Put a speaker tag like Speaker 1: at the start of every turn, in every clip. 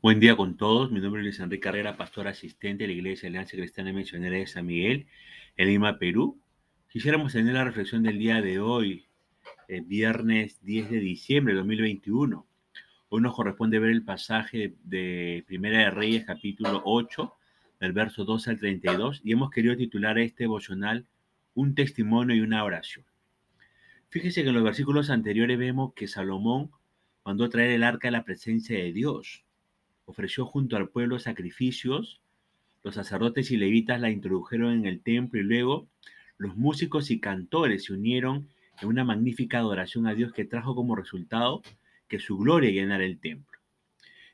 Speaker 1: Buen día con todos. Mi nombre es Luis Enrique Carrera, pastor asistente de la Iglesia Alianza Cristiana Misionera de San Miguel, en Lima, Perú. Quisiéramos tener la reflexión del día de hoy, el viernes 10 de diciembre de 2021. Hoy nos corresponde ver el pasaje de Primera de Reyes, capítulo 8, del verso 12 al 32, y hemos querido titular este devocional Un testimonio y una oración. Fíjese que en los versículos anteriores vemos que Salomón mandó traer el arca a la presencia de Dios ofreció junto al pueblo sacrificios, los sacerdotes y levitas la introdujeron en el templo y luego los músicos y cantores se unieron en una magnífica adoración a Dios que trajo como resultado que su gloria llenara el templo.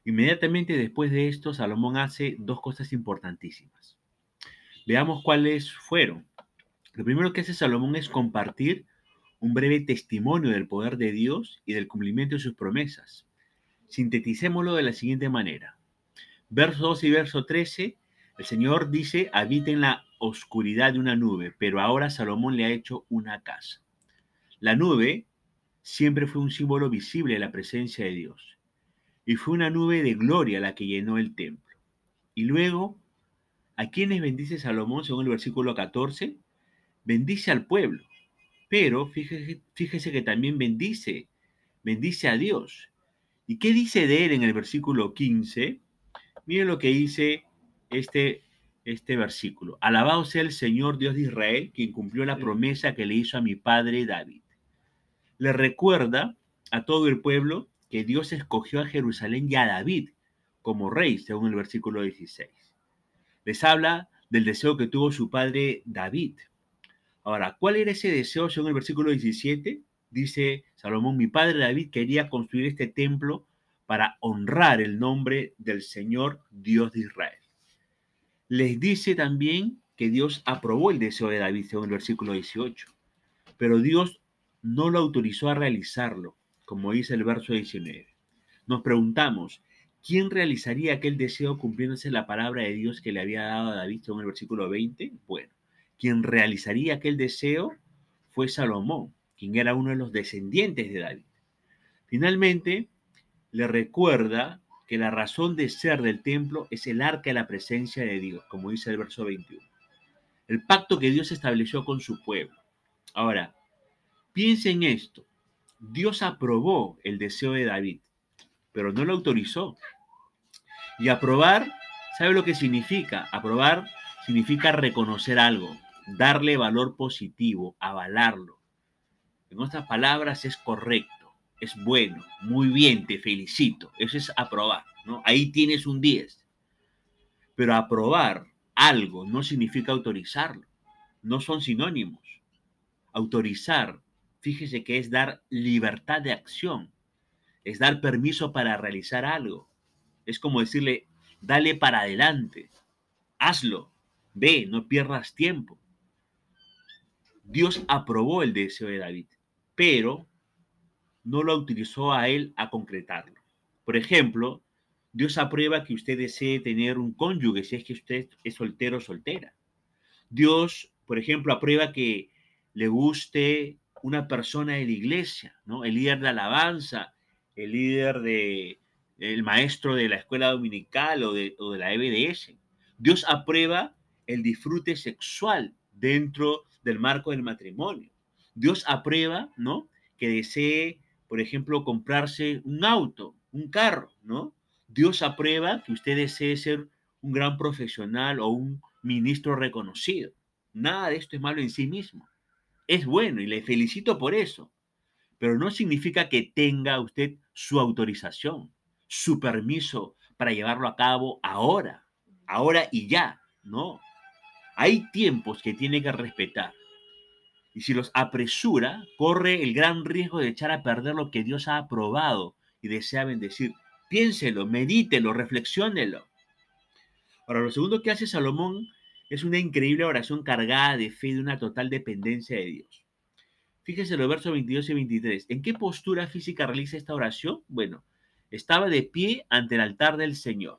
Speaker 1: Inmediatamente después de esto, Salomón hace dos cosas importantísimas. Veamos cuáles fueron. Lo primero que hace Salomón es compartir un breve testimonio del poder de Dios y del cumplimiento de sus promesas. Sinteticémoslo de la siguiente manera. Verso 12 y verso 13, el Señor dice, habita en la oscuridad de una nube, pero ahora Salomón le ha hecho una casa. La nube siempre fue un símbolo visible de la presencia de Dios, y fue una nube de gloria la que llenó el templo. Y luego, ¿a quiénes bendice Salomón según el versículo 14? Bendice al pueblo, pero fíjese, fíjese que también bendice, bendice a Dios. ¿Y qué dice de él en el versículo 15? Miren lo que dice este, este versículo. Alabado sea el Señor Dios de Israel, quien cumplió la promesa que le hizo a mi padre David. Le recuerda a todo el pueblo que Dios escogió a Jerusalén y a David como rey, según el versículo 16. Les habla del deseo que tuvo su padre David. Ahora, ¿cuál era ese deseo según el versículo 17? dice Salomón, mi padre David quería construir este templo para honrar el nombre del Señor Dios de Israel. Les dice también que Dios aprobó el deseo de David, según el versículo 18, pero Dios no lo autorizó a realizarlo, como dice el verso 19. Nos preguntamos, ¿quién realizaría aquel deseo cumpliéndose la palabra de Dios que le había dado a David, según el versículo 20? Bueno, quien realizaría aquel deseo fue Salomón, quien era uno de los descendientes de David. Finalmente, le recuerda que la razón de ser del templo es el arca de la presencia de Dios, como dice el verso 21. El pacto que Dios estableció con su pueblo. Ahora, piensen esto. Dios aprobó el deseo de David, pero no lo autorizó. Y aprobar, ¿sabe lo que significa? Aprobar significa reconocer algo, darle valor positivo, avalarlo. En otras palabras, es correcto, es bueno, muy bien, te felicito. Eso es aprobar, ¿no? Ahí tienes un 10. Pero aprobar algo no significa autorizarlo. No son sinónimos. Autorizar, fíjese que es dar libertad de acción, es dar permiso para realizar algo. Es como decirle, dale para adelante, hazlo, ve, no pierdas tiempo. Dios aprobó el deseo de David pero no lo utilizó a él a concretarlo. Por ejemplo, Dios aprueba que usted desee tener un cónyuge si es que usted es soltero o soltera. Dios, por ejemplo, aprueba que le guste una persona de la iglesia, ¿no? El líder de alabanza, el líder de el maestro de la escuela dominical o de, o de la EBDS. Dios aprueba el disfrute sexual dentro del marco del matrimonio. Dios aprueba, ¿no? Que desee, por ejemplo, comprarse un auto, un carro, ¿no? Dios aprueba que usted desee ser un gran profesional o un ministro reconocido. Nada de esto es malo en sí mismo. Es bueno y le felicito por eso. Pero no significa que tenga usted su autorización, su permiso para llevarlo a cabo ahora, ahora y ya, ¿no? Hay tiempos que tiene que respetar y si los apresura, corre el gran riesgo de echar a perder lo que Dios ha aprobado y desea bendecir. Piénselo, medítelo, reflexiónelo. Ahora, lo segundo que hace Salomón es una increíble oración cargada de fe y de una total dependencia de Dios. Fíjese los versos 22 y 23. ¿En qué postura física realiza esta oración? Bueno, estaba de pie ante el altar del Señor.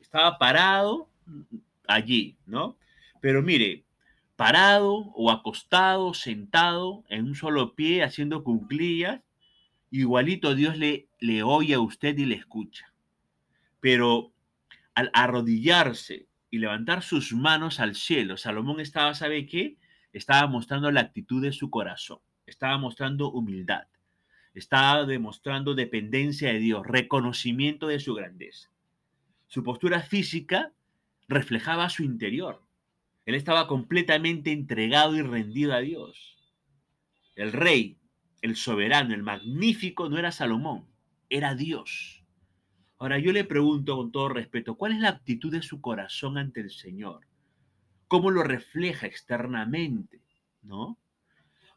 Speaker 1: Estaba parado allí, ¿no? Pero mire, parado o acostado, sentado en un solo pie, haciendo cuclillas, igualito Dios le, le oye a usted y le escucha. Pero al arrodillarse y levantar sus manos al cielo, Salomón estaba, ¿sabe qué? Estaba mostrando la actitud de su corazón, estaba mostrando humildad, estaba demostrando dependencia de Dios, reconocimiento de su grandeza. Su postura física reflejaba su interior. Él estaba completamente entregado y rendido a Dios. El rey, el soberano, el magnífico no era Salomón, era Dios. Ahora yo le pregunto con todo respeto, ¿cuál es la actitud de su corazón ante el Señor? ¿Cómo lo refleja externamente? ¿No?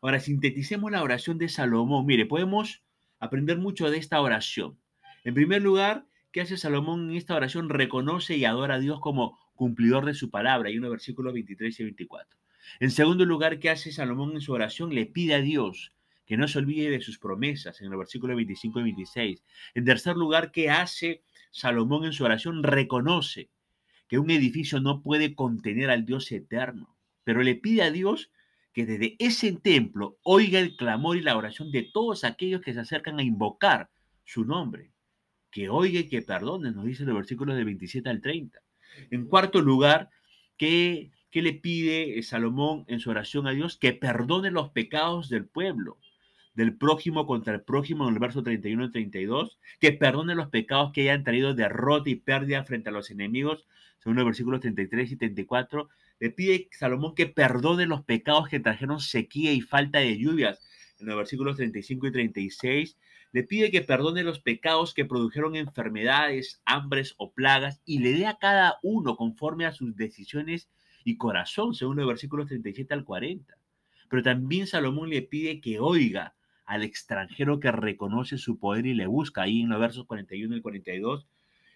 Speaker 1: Ahora sinteticemos la oración de Salomón. Mire, podemos aprender mucho de esta oración. En primer lugar, ¿qué hace Salomón en esta oración? Reconoce y adora a Dios como cumplidor de su palabra, y en los versículos 23 y 24. En segundo lugar, ¿qué hace Salomón en su oración? Le pide a Dios que no se olvide de sus promesas, en los versículos 25 y 26. En tercer lugar, ¿qué hace Salomón en su oración? Reconoce que un edificio no puede contener al Dios eterno, pero le pide a Dios que desde ese templo oiga el clamor y la oración de todos aquellos que se acercan a invocar su nombre. Que oiga y que perdone, nos dice los versículos de 27 al 30. En cuarto lugar, ¿qué, ¿qué le pide Salomón en su oración a Dios? Que perdone los pecados del pueblo del prójimo contra el prójimo en el verso 31 y 32, que perdone los pecados que hayan traído derrota y pérdida frente a los enemigos, según los versículos 33 y 34. Le pide Salomón que perdone los pecados que trajeron sequía y falta de lluvias, en los versículos 35 y 36. Le pide que perdone los pecados que produjeron enfermedades, hambres o plagas y le dé a cada uno conforme a sus decisiones y corazón, según los versículos 37 al 40. Pero también Salomón le pide que oiga al extranjero que reconoce su poder y le busca, ahí en los versos 41 y 42.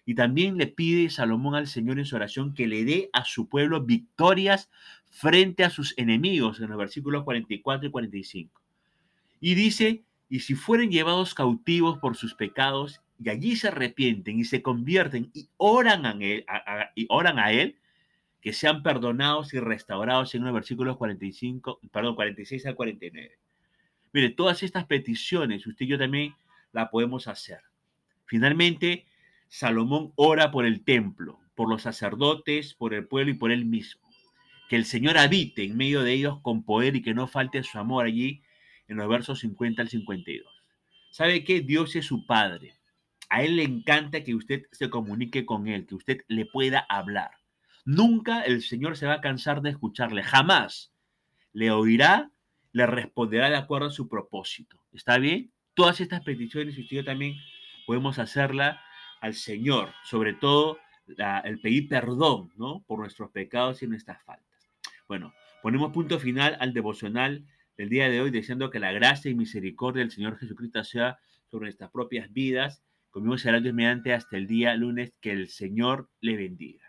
Speaker 1: Y también le pide Salomón al Señor en su oración que le dé a su pueblo victorias frente a sus enemigos, en los versículos 44 y 45. Y dice, y si fueren llevados cautivos por sus pecados, y allí se arrepienten y se convierten y oran a él, y oran a él que sean perdonados y restaurados en los versículos 45, perdón, 46 al 49. Mire, todas estas peticiones, usted y yo también la podemos hacer. Finalmente, Salomón ora por el templo, por los sacerdotes, por el pueblo y por él mismo. Que el Señor habite en medio de ellos con poder y que no falte su amor allí en los versos 50 al 52. ¿Sabe qué? Dios es su Padre. A Él le encanta que usted se comunique con Él, que usted le pueda hablar. Nunca el Señor se va a cansar de escucharle, jamás. Le oirá le responderá de acuerdo a su propósito. ¿Está bien? Todas estas peticiones, usted también podemos hacerla al Señor, sobre todo el pedir perdón, ¿no? Por nuestros pecados y nuestras faltas. Bueno, ponemos punto final al devocional del día de hoy, deseando que la gracia y misericordia del Señor Jesucristo sea sobre nuestras propias vidas. Conmigo será Dios mediante hasta el día lunes. Que el Señor le bendiga.